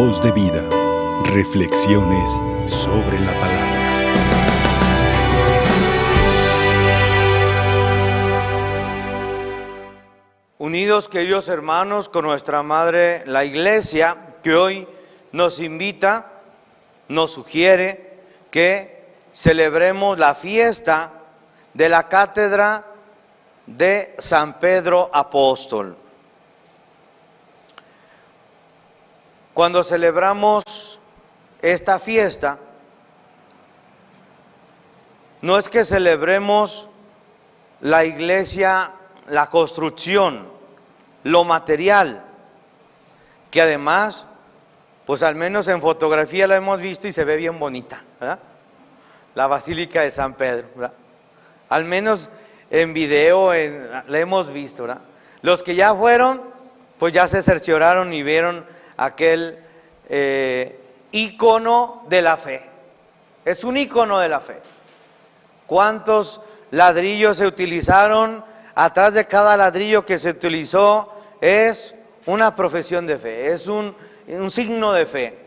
Voz de vida. Reflexiones sobre la palabra. Unidos, queridos hermanos, con nuestra Madre, la Iglesia, que hoy nos invita, nos sugiere que celebremos la fiesta de la cátedra de San Pedro Apóstol. Cuando celebramos esta fiesta, no es que celebremos la iglesia, la construcción, lo material, que además, pues al menos en fotografía la hemos visto y se ve bien bonita, ¿verdad? La Basílica de San Pedro, ¿verdad? Al menos en video la hemos visto, ¿verdad? Los que ya fueron, pues ya se cercioraron y vieron aquel eh, ícono de la fe. Es un ícono de la fe. ¿Cuántos ladrillos se utilizaron? Atrás de cada ladrillo que se utilizó es una profesión de fe, es un, un signo de fe.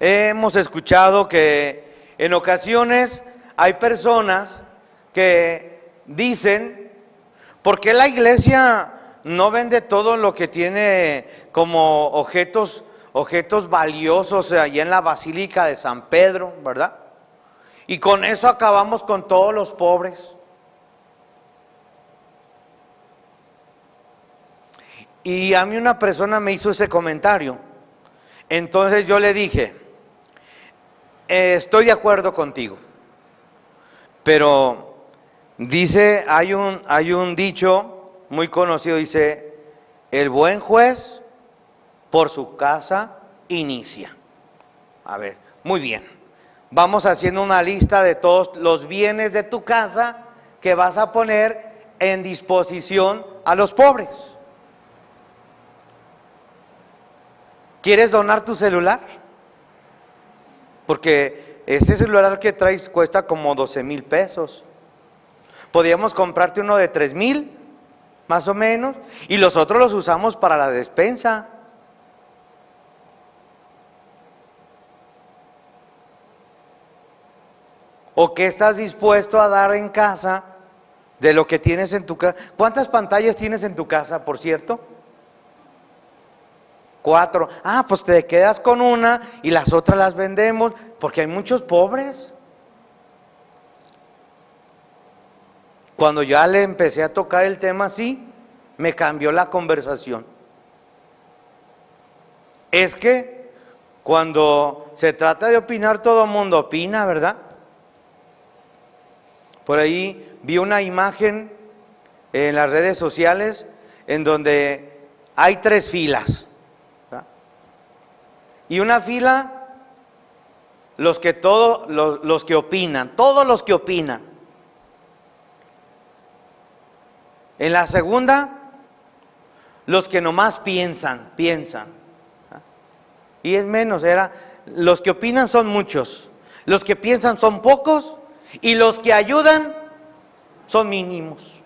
Hemos escuchado que en ocasiones hay personas que dicen, ¿por qué la iglesia no vende todo lo que tiene como objetos, objetos valiosos allí en la Basílica de San Pedro, ¿verdad? Y con eso acabamos con todos los pobres. Y a mí una persona me hizo ese comentario. Entonces yo le dije, estoy de acuerdo contigo, pero dice, hay un, hay un dicho muy conocido, dice, el buen juez por su casa inicia. A ver, muy bien. Vamos haciendo una lista de todos los bienes de tu casa que vas a poner en disposición a los pobres. ¿Quieres donar tu celular? Porque ese celular que traes cuesta como 12 mil pesos. Podríamos comprarte uno de 3 mil más o menos, y los otros los usamos para la despensa. ¿O qué estás dispuesto a dar en casa de lo que tienes en tu casa? ¿Cuántas pantallas tienes en tu casa, por cierto? Cuatro. Ah, pues te quedas con una y las otras las vendemos porque hay muchos pobres. Cuando ya le empecé a tocar el tema así, me cambió la conversación. Es que cuando se trata de opinar, todo mundo opina, ¿verdad? Por ahí vi una imagen en las redes sociales en donde hay tres filas. Y una fila, los que todos, los que opinan, todos los que opinan. En la segunda, los que nomás piensan, piensan. Y es menos, era, los que opinan son muchos, los que piensan son pocos y los que ayudan son mínimos.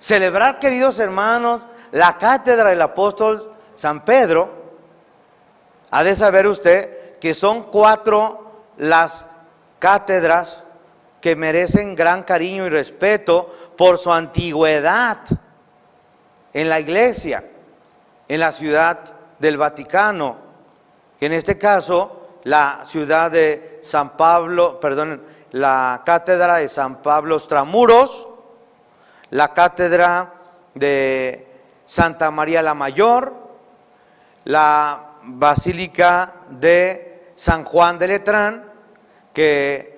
Celebrar, queridos hermanos, la cátedra del apóstol San Pedro, ha de saber usted que son cuatro las cátedras que merecen gran cariño y respeto por su antigüedad en la iglesia, en la ciudad del Vaticano, en este caso la ciudad de San Pablo, perdón, la cátedra de San Pablo Tramuros, la cátedra de Santa María la Mayor, la Basílica de San Juan de Letrán, que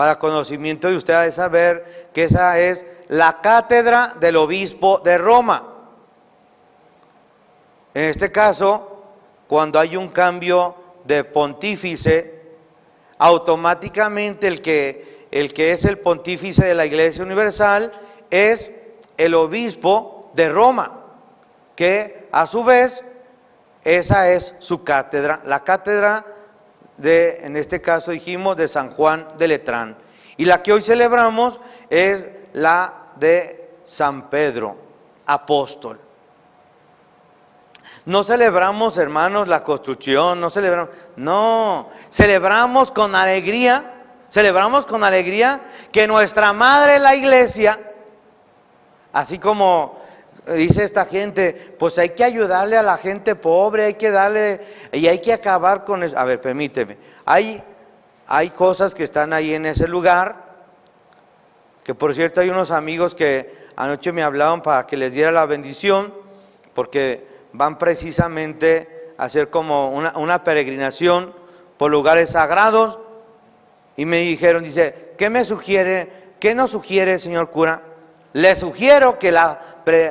para conocimiento de ustedes saber que esa es la cátedra del obispo de Roma. En este caso, cuando hay un cambio de pontífice, automáticamente el que, el que es el pontífice de la Iglesia Universal es el obispo de Roma, que a su vez esa es su cátedra, la cátedra de, en este caso dijimos, de San Juan de Letrán. Y la que hoy celebramos es la de San Pedro, apóstol. No celebramos, hermanos, la construcción, no celebramos, no, celebramos con alegría, celebramos con alegría que nuestra madre la iglesia, así como dice esta gente, pues hay que ayudarle a la gente pobre, hay que darle, y hay que acabar con eso. A ver, permíteme, hay, hay cosas que están ahí en ese lugar, que por cierto hay unos amigos que anoche me hablaban para que les diera la bendición, porque van precisamente a hacer como una, una peregrinación por lugares sagrados, y me dijeron, dice, ¿qué me sugiere? ¿Qué nos sugiere, señor cura? Le sugiero que la,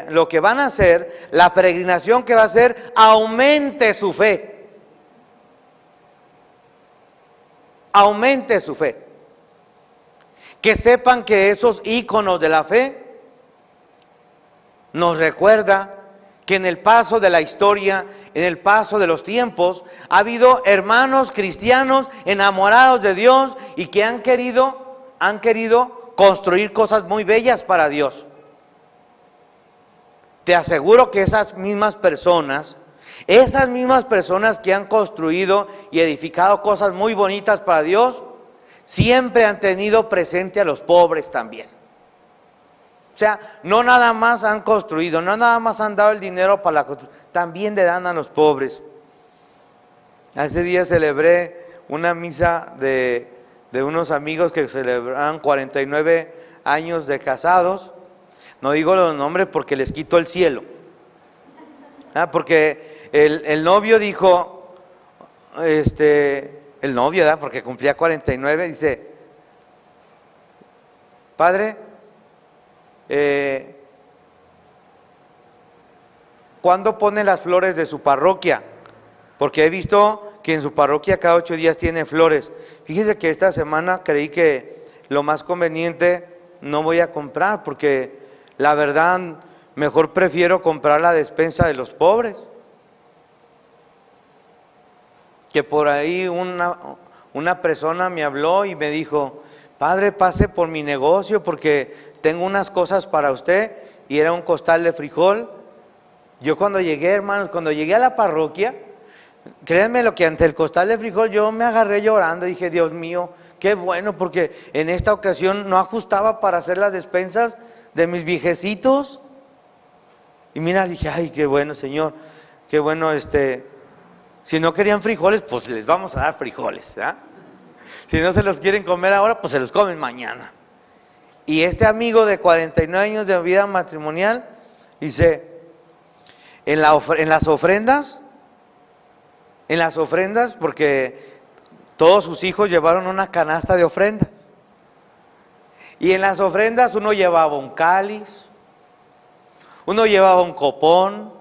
lo que van a hacer, la peregrinación que va a hacer, aumente su fe. Aumente su fe. Que sepan que esos íconos de la fe nos recuerda que en el paso de la historia, en el paso de los tiempos, ha habido hermanos cristianos enamorados de Dios y que han querido, han querido construir cosas muy bellas para Dios. Te aseguro que esas mismas personas, esas mismas personas que han construido y edificado cosas muy bonitas para Dios, siempre han tenido presente a los pobres también. O sea, no nada más han construido, no nada más han dado el dinero para la construcción, también le dan a los pobres. Hace día celebré una misa de de unos amigos que celebraron 49 años de casados. No digo los nombres porque les quito el cielo. Ah, porque el, novio dijo, este, el novio, ¿verdad? porque cumplía 49, dice, Padre, eh, ¿cuándo pone las flores de su parroquia? Porque he visto que en su parroquia cada ocho días tiene flores. Fíjese que esta semana creí que lo más conveniente no voy a comprar porque la verdad mejor prefiero comprar la despensa de los pobres. Que por ahí una, una persona me habló y me dijo, Padre, pase por mi negocio porque tengo unas cosas para usted y era un costal de frijol. Yo cuando llegué, hermanos, cuando llegué a la parroquia, Créanme lo que ante el costal de frijol yo me agarré llorando, dije, Dios mío, qué bueno, porque en esta ocasión no ajustaba para hacer las despensas de mis viejecitos. Y mira, dije, ay, qué bueno, Señor, qué bueno, este, si no querían frijoles, pues les vamos a dar frijoles. Si no se los quieren comer ahora, pues se los comen mañana. Y este amigo de 49 años de vida matrimonial dice, en las ofrendas, en las ofrendas porque todos sus hijos llevaron una canasta de ofrendas. Y en las ofrendas uno llevaba un cáliz, uno llevaba un copón,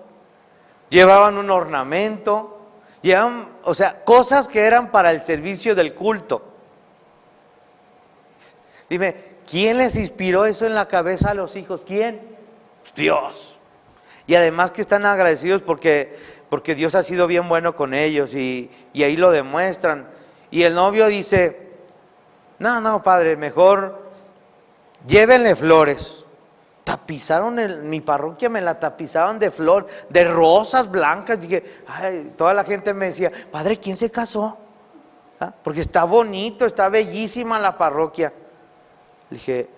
llevaban un ornamento, llevaban, o sea, cosas que eran para el servicio del culto. Dime, ¿quién les inspiró eso en la cabeza a los hijos? ¿Quién? Dios. Y además que están agradecidos porque porque Dios ha sido bien bueno con ellos y, ahí lo demuestran. Y el novio dice, no, no, padre, mejor llévenle flores. Tapizaron mi parroquia, me la tapizaron de flor, de rosas blancas. Dije, ay, toda la gente me decía, padre, ¿quién se casó? ¿Ah? Porque está bonito, está bellísima la parroquia. Le dije,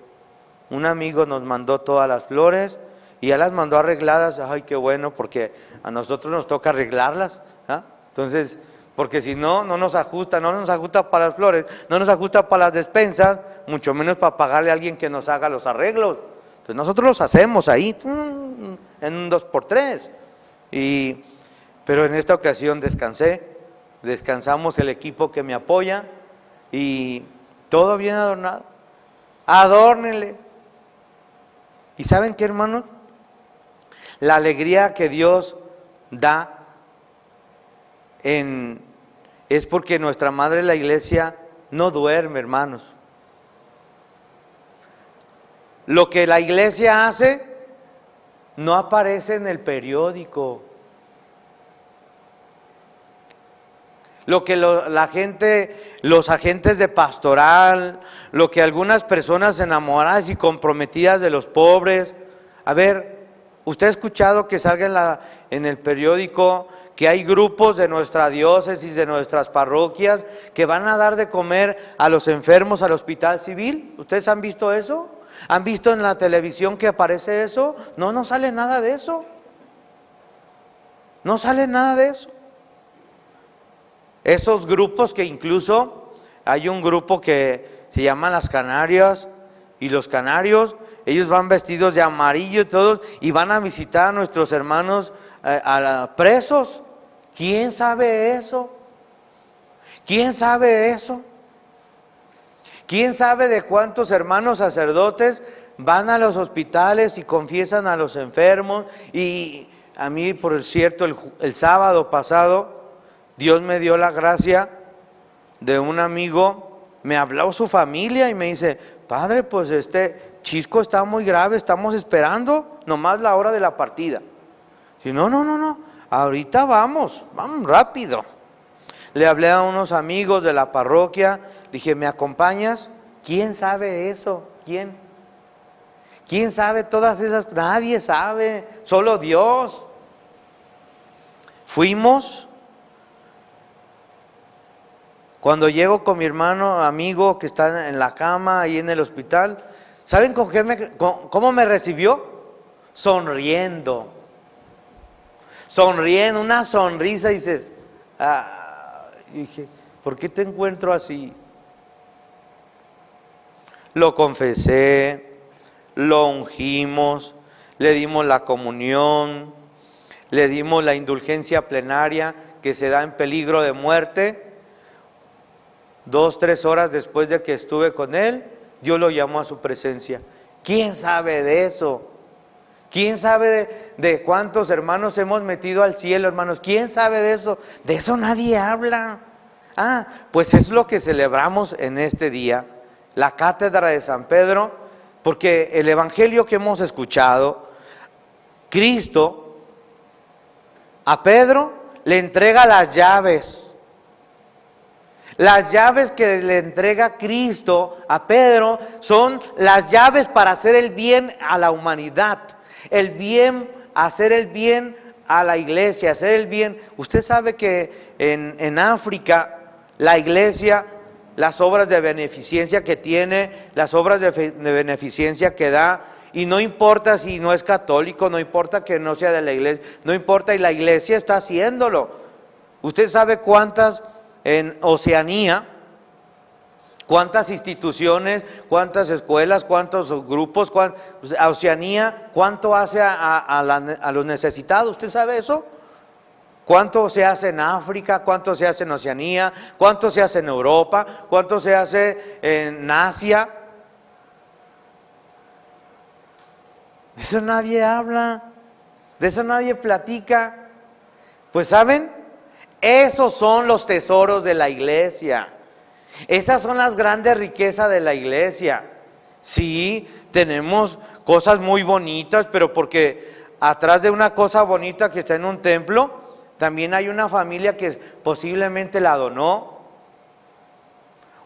un amigo nos mandó todas las flores y ya las mandó arregladas. Ay, qué bueno, porque a nosotros nos toca arreglarlas. ¿ah? Entonces, porque si no, no nos ajusta, no nos ajusta para las flores, no nos ajusta para las despensas, mucho menos para pagarle a alguien que nos haga los arreglos. Entonces nosotros los hacemos ahí en un dos por tres. Y, pero en esta ocasión descansé, descansamos el equipo que me apoya y todo bien adornado. Adórnenle. ¿Y saben qué, hermanos? La alegría que Dios da en, es porque nuestra madre la iglesia no duerme, hermanos. Lo que la iglesia hace no aparece en el periódico. Lo que la gente, los agentes de pastoral, lo que algunas personas enamoradas y comprometidas de los pobres, a ver, Usted ha escuchado que salga en, en el periódico que hay grupos de nuestra diócesis, de nuestras parroquias, que van a dar de comer a los enfermos al hospital civil. ¿Ustedes han visto eso? ¿Han visto en la televisión que aparece eso? No, no sale nada de eso. No sale nada de eso. Esos grupos que incluso hay un grupo que se llama las Canarias y los canarios, ellos van vestidos de amarillo todos y van a visitar a nuestros hermanos eh, a presos. ¿Quién sabe eso? ¿Quién sabe eso? ¿Quién sabe de cuántos hermanos sacerdotes van a los hospitales y confiesan a los enfermos? Y a mí, por cierto, el, sábado pasado, Dios me dio la gracia de un amigo, me habló su familia y me dice, padre, pues este chisco está muy grave, estamos esperando nomás la hora de la partida. Si no, no, no, no, ahorita vamos, vamos rápido. Le hablé a unos amigos de la parroquia, dije, ¿me acompañas? ¿Quién sabe eso? ¿Quién? ¿Quién sabe todas esas? Nadie sabe, solo Dios. Fuimos. Cuando llego con mi hermano, amigo que está en la cama ahí en el hospital, ¿saben cómo me recibió? Sonriendo. Sonriendo, una sonrisa, dices, ah, dije, ¿por qué te encuentro así? Lo confesé, lo ungimos, le dimos la comunión, le dimos la indulgencia plenaria que se da en peligro de muerte. Dos, tres horas después de que estuve con él, Dios lo llamó a su presencia. ¿Quién sabe de eso? ¿Quién sabe de, cuántos hermanos hemos metido al cielo, hermanos? ¿Quién sabe de eso? De eso nadie habla. Ah, pues es lo que celebramos en este día, la cátedra de San Pedro, porque el Evangelio que hemos escuchado, Cristo a Pedro le entrega las llaves. Las llaves que le entrega Cristo a Pedro son las llaves para hacer el bien a la humanidad el bien, hacer el bien a la iglesia, hacer el bien. Usted sabe que en, África la iglesia, las obras de beneficencia que tiene, las obras de, de beneficencia que da, y no importa si no es católico, no importa que no sea de la iglesia, no importa, y la iglesia está haciéndolo. Usted sabe cuántas en Oceanía, ¿Cuántas instituciones, cuántas escuelas, cuántos grupos, a Oceanía, cuánto hace a, los necesitados? ¿Usted sabe eso? ¿Cuánto se hace en África? ¿Cuánto se hace en Oceanía? ¿Cuánto se hace en Europa? ¿Cuánto se hace en Asia? De eso nadie habla, de eso nadie platica. Pues saben, esos son los tesoros de la iglesia. Esas son las grandes riquezas de la iglesia. Sí, tenemos cosas muy bonitas, pero porque atrás de una cosa bonita que está en un templo, también hay una familia que posiblemente la donó.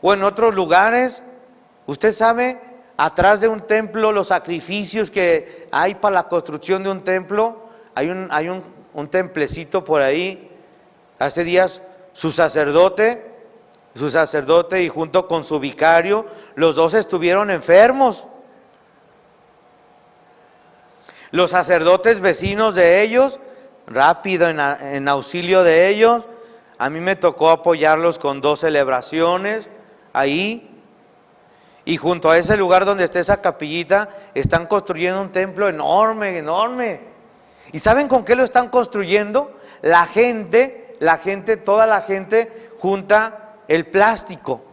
O en otros lugares, usted sabe, atrás de un templo, los sacrificios que hay para la construcción de un templo, hay un, hay un, un templecito por ahí. Hace días su sacerdote su sacerdote y junto con su vicario, los dos estuvieron enfermos. Los sacerdotes vecinos de ellos, rápido en, auxilio de ellos, a mí me tocó apoyarlos con dos celebraciones ahí. Y junto a ese lugar donde está esa capillita, están construyendo un templo enorme, enorme. ¿Y saben con qué lo están construyendo? La gente, la gente, toda la gente junta el plástico,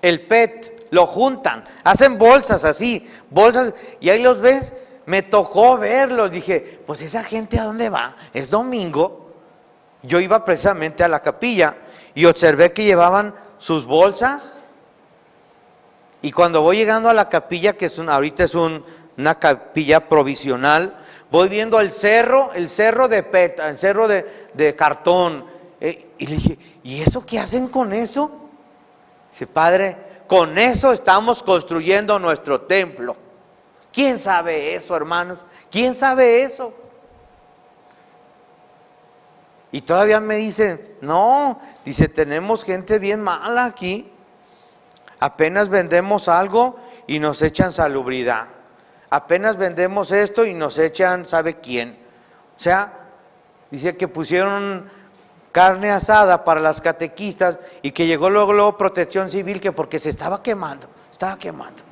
el PET, lo juntan, hacen bolsas así, bolsas, y ahí los ves, me tocó verlos, dije, pues esa gente a dónde va, es domingo, yo iba precisamente a la capilla y observé que llevaban sus bolsas, y cuando voy llegando a la capilla, que es ahorita es una capilla provisional, voy viendo el cerro, el cerro de PET, el cerro de, cartón, eh, y le dije, ¿Y eso qué hacen con eso? Dice, Padre, con eso estamos construyendo nuestro templo. ¿Quién sabe eso, hermanos? ¿Quién sabe eso? Y todavía me dicen, no, dice, tenemos gente bien mala aquí. Apenas vendemos algo y nos echan salubridad. Apenas vendemos esto y nos echan, ¿sabe quién? O sea, dice que pusieron carne asada para las catequistas y que llegó luego, luego protección civil que porque se estaba quemando, estaba quemando.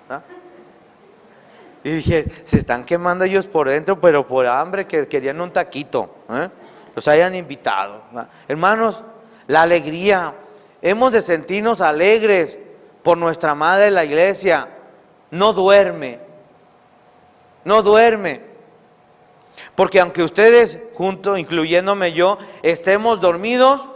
Y dije, se están quemando ellos por dentro, pero por hambre que querían un taquito. ¿eh? Los hayan invitado. Hermanos, la alegría. Hemos de sentirnos alegres por nuestra madre la iglesia. No duerme. No duerme. Porque aunque ustedes, junto, incluyéndome yo, estemos dormidos,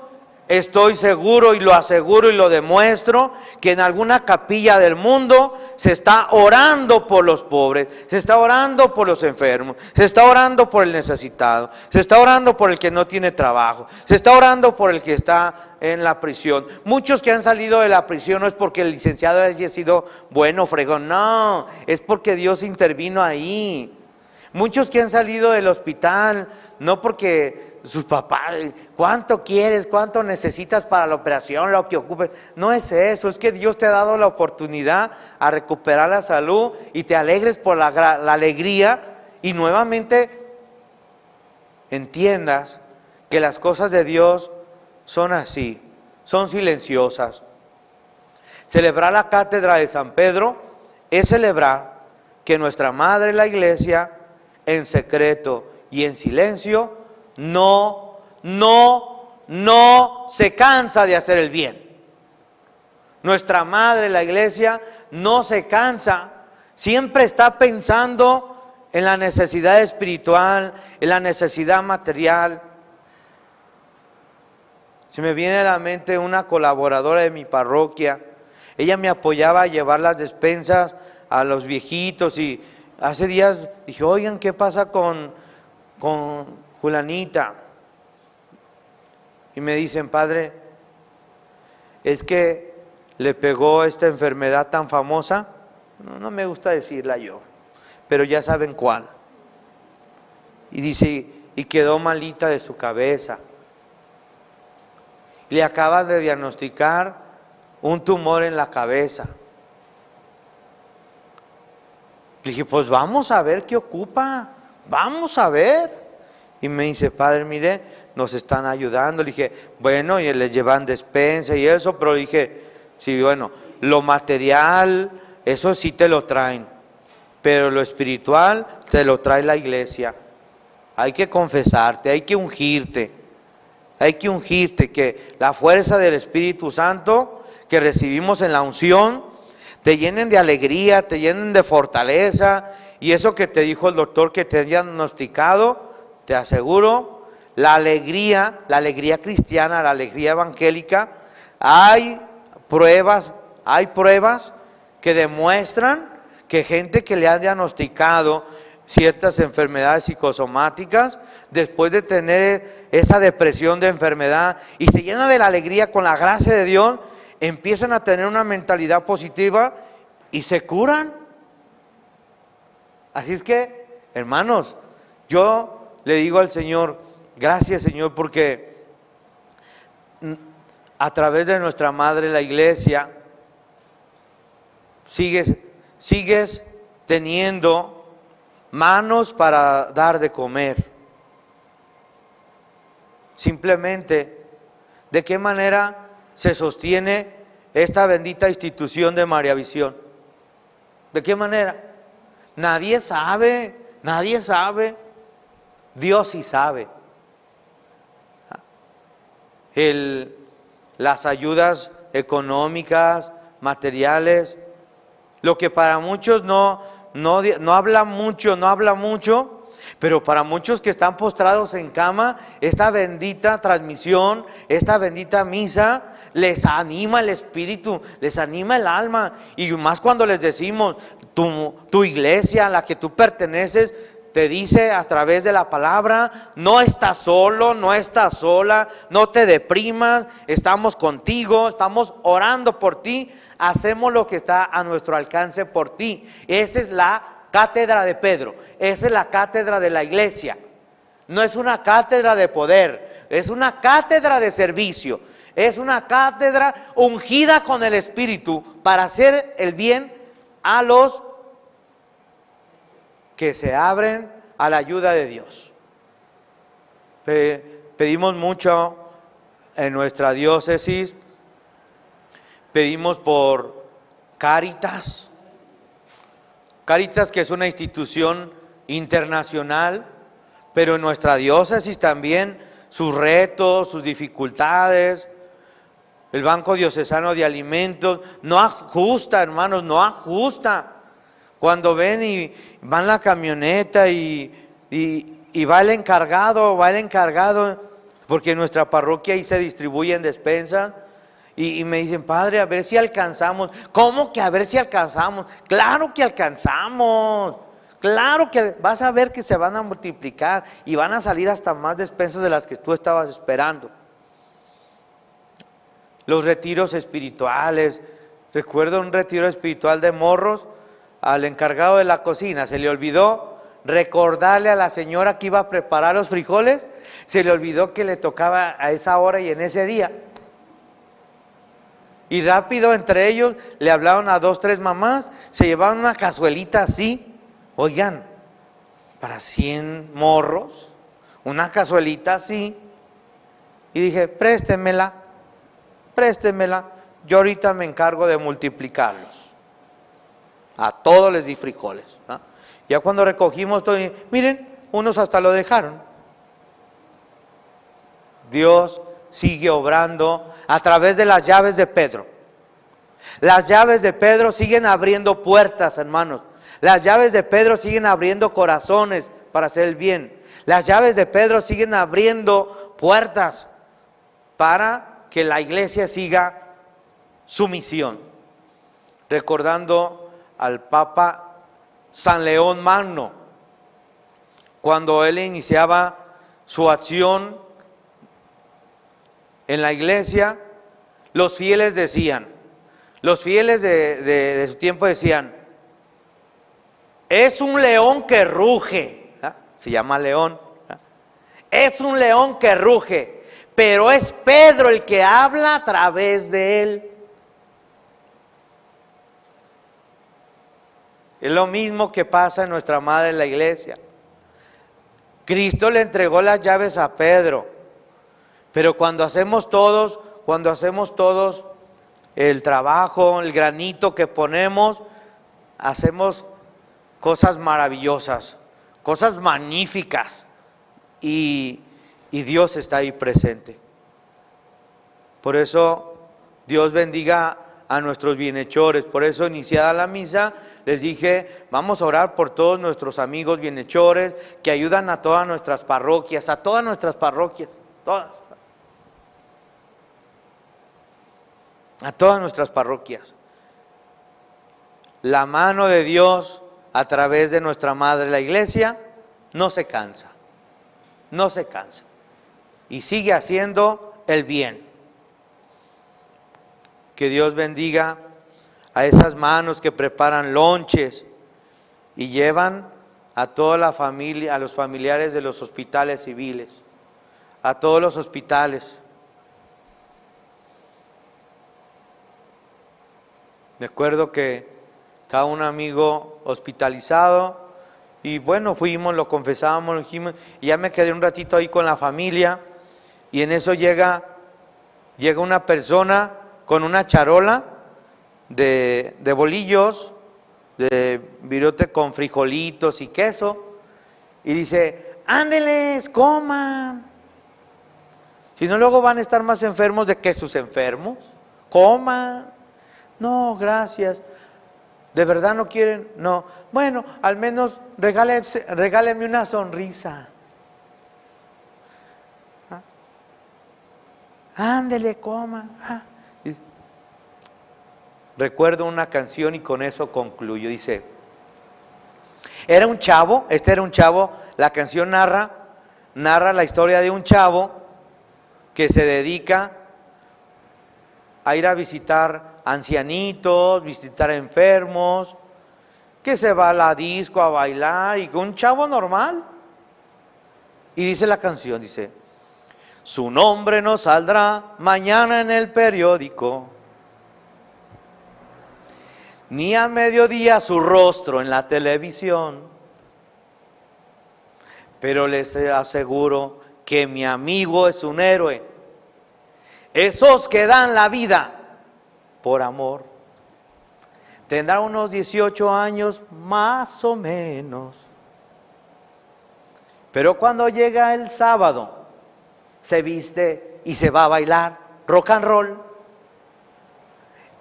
Estoy seguro y lo aseguro y lo demuestro que en alguna capilla del mundo se está orando por los pobres, se está orando por los enfermos, se está orando por el necesitado, se está orando por el que no tiene trabajo, se está orando por el que está en la prisión. Muchos que han salido de la prisión no es porque el licenciado haya sido bueno, fregón, no, es porque Dios intervino ahí. Muchos que han salido del hospital, no porque sus papás, ¿cuánto quieres? ¿Cuánto necesitas para la operación? Lo que ocupes. No es eso, es que Dios te ha dado la oportunidad a recuperar la salud y te alegres por la, la alegría y nuevamente entiendas que las cosas de Dios son así, son silenciosas. Celebrar la cátedra de San Pedro es celebrar que nuestra Madre la Iglesia, en secreto y en silencio, no, no, no se cansa de hacer el bien. Nuestra madre, la iglesia, no se cansa, siempre está pensando en la necesidad espiritual, en la necesidad material. Se me viene a la mente una colaboradora de mi parroquia. Ella me apoyaba a llevar las despensas a los viejitos y hace días dije, oigan, ¿qué pasa con, con Julanita. Y me dicen, padre, es que le pegó esta enfermedad tan famosa, no, me gusta decirla yo, pero ya saben cuál. Y dice, y quedó malita de su cabeza. Le acaba de diagnosticar un tumor en la cabeza. Le dije, pues vamos a ver qué ocupa, vamos a ver. Y me dice, padre, mire, nos están ayudando. Le dije, bueno, y les llevan despensa y eso, pero dije, sí, bueno, lo material, eso sí te lo traen, pero lo espiritual te lo trae la iglesia. Hay que confesarte, hay que ungirte, hay que ungirte, que la fuerza del Espíritu Santo que recibimos en la unción te llenen de alegría, te llenen de fortaleza, y eso que te dijo el doctor que te ha diagnosticado, te aseguro, la alegría, la alegría cristiana, la alegría evangélica, hay pruebas, hay pruebas que demuestran que gente que le ha diagnosticado ciertas enfermedades psicosomáticas, después de tener esa depresión de enfermedad y se llena de la alegría con la gracia de Dios, empiezan a tener una mentalidad positiva y se curan. Así es que, hermanos, yo le digo al Señor, gracias Señor, porque a través de nuestra madre, la iglesia, sigues, sigues teniendo manos para dar de comer. Simplemente, ¿de qué manera se sostiene esta bendita institución de María Visión? ¿De qué manera? Nadie sabe, nadie sabe. Dios sí sabe. las ayudas económicas, materiales, lo que para muchos no, no, no habla mucho, no habla mucho, pero para muchos que están postrados en cama, esta bendita transmisión, esta bendita misa, les anima el espíritu, les anima el alma. Y más cuando les decimos, tu, tu iglesia a la que tú perteneces, te dice a través de la palabra, no estás solo, no estás sola, no te deprimas, estamos contigo, estamos orando por ti, hacemos lo que está a nuestro alcance por ti. Esa es la cátedra de Pedro. Esa es la cátedra de la iglesia. No es una cátedra de poder, es una cátedra de servicio. Es una cátedra ungida con el Espíritu para hacer el bien a los que se abren a la ayuda de Dios. Pedimos mucho en nuestra diócesis, pedimos por Caritas, Caritas que es una institución internacional, pero en nuestra diócesis también sus retos, sus dificultades, el Banco Diocesano de Alimentos, no ajusta, hermanos, no ajusta. Cuando ven y van la camioneta y, y, va el encargado, va el encargado, porque en nuestra parroquia ahí se distribuyen despensas. Y, y, me dicen, padre, a ver si alcanzamos. ¿Cómo que a ver si alcanzamos? Claro que alcanzamos. Claro que vas a ver que se van a multiplicar y van a salir hasta más despensas de las que tú estabas esperando los retiros espirituales. Recuerdo un retiro espiritual de morros al encargado de la cocina, se le olvidó recordarle a la señora que iba a preparar los frijoles, se le olvidó que le tocaba a esa hora y en ese día. Y rápido entre ellos le hablaron a dos, tres mamás, se llevaban una cazuelita así, oigan, para 100 morros, una cazuelita así. Y dije, préstemela préstemela, yo ahorita me encargo de multiplicarlos. A todos les di frijoles. Ya cuando recogimos todo, miren, unos hasta lo dejaron. Dios sigue obrando a través de las llaves de Pedro. Las llaves de Pedro siguen abriendo puertas, hermanos. Las llaves de Pedro siguen abriendo corazones para hacer el bien. Las llaves de Pedro siguen abriendo puertas para que la iglesia siga su misión, recordando al Papa San León Magno, cuando él iniciaba su acción en la iglesia, los fieles decían, los fieles de, su tiempo decían, es un león que ruge, se llama león, es un león que ruge pero es Pedro el que habla a través de él. Es lo mismo que pasa en nuestra madre en la iglesia. Cristo le entregó las llaves a Pedro, pero cuando hacemos todos, cuando hacemos todos el trabajo, el granito que ponemos, hacemos cosas maravillosas, cosas magníficas. Y y Dios está ahí presente. Por eso Dios bendiga a nuestros bienhechores. Por eso iniciada la misa les dije, vamos a orar por todos nuestros amigos bienhechores que ayudan a todas nuestras parroquias, a todas nuestras parroquias, todas. A todas nuestras parroquias. La mano de Dios a través de nuestra Madre la Iglesia no se cansa, no se cansa y sigue haciendo el bien. Que Dios bendiga a esas manos que preparan lonches y llevan a toda la familia, a los familiares de los hospitales civiles, a todos los hospitales. Me acuerdo que cada un amigo hospitalizado y bueno, fuimos, lo confesábamos, lo dijimos, y ya me quedé un ratito ahí con la familia y en eso llega, llega una persona con una charola de, de bolillos, de virote con frijolitos y queso, y dice, ándeles, coman. Si no, luego van a estar más enfermos de que sus enfermos. Coman. No, gracias. ¿De verdad no quieren? No. Bueno, al menos regáleme una sonrisa. ándele, coma. Ah. Recuerdo una canción y con eso concluyo. Dice, era un chavo, este era un chavo, la canción narra, narra la historia de un chavo que se dedica a ir a visitar ancianitos, visitar enfermos, que se va a la disco a bailar y un chavo normal. Y dice la canción, dice, su nombre no saldrá mañana en el periódico, ni a mediodía su rostro en la televisión, pero les aseguro que mi amigo es un héroe. Esos que dan la vida por amor. Tendrá unos 18 años más o menos. Pero cuando llega el sábado, se viste y se va a bailar rock and roll.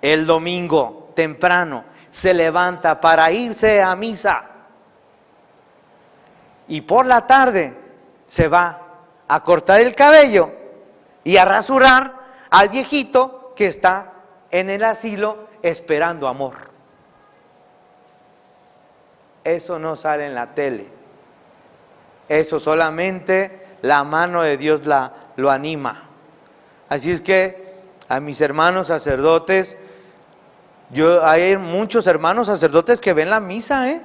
El domingo, temprano, se levanta para irse a misa. Y por la tarde se va a cortar el cabello y a rasurar al viejito que está en el asilo esperando amor. Eso no sale en la tele. Eso solamente la mano de Dios la, lo anima. Así es que a mis hermanos sacerdotes, yo hay muchos hermanos sacerdotes que ven la misa, ¿eh?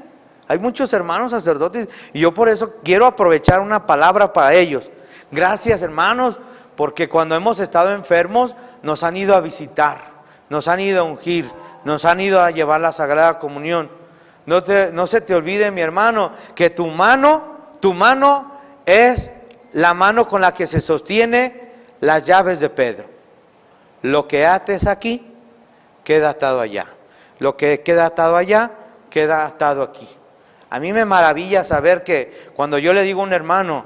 Hay muchos hermanos sacerdotes y yo por eso quiero aprovechar una palabra para ellos. Gracias, hermanos, porque cuando hemos estado enfermos nos han ido a visitar nos han ido a ungir, nos han ido a llevar la Sagrada Comunión. No, no se te olvide, mi hermano, que tu mano, tu mano es la mano con la que se sostiene las llaves de Pedro. Lo que ates aquí, queda atado allá. Lo que queda atado allá, queda atado aquí. A mí me maravilla saber que cuando yo le digo a un hermano,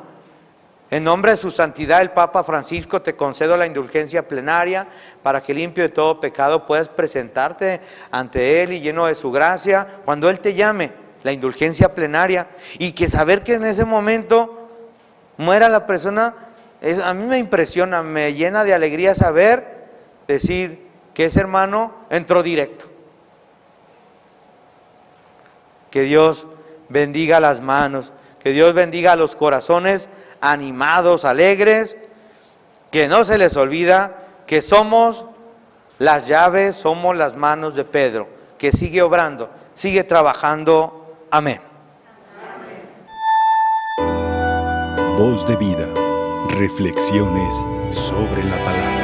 en nombre de su santidad, el Papa Francisco, te concedo la indulgencia plenaria para que limpio de todo pecado puedas presentarte ante Él y lleno de su gracia cuando Él te llame, la indulgencia plenaria. Y que saber que en ese momento muera la persona, a mí me impresiona, me llena de alegría saber, decir que ese hermano entró directo. Que Dios bendiga las manos, que Dios bendiga los corazones animados, alegres, que no se les olvida que somos las llaves, somos las manos de Pedro, que sigue obrando, sigue trabajando. Amén. Voz de vida, reflexiones sobre la palabra.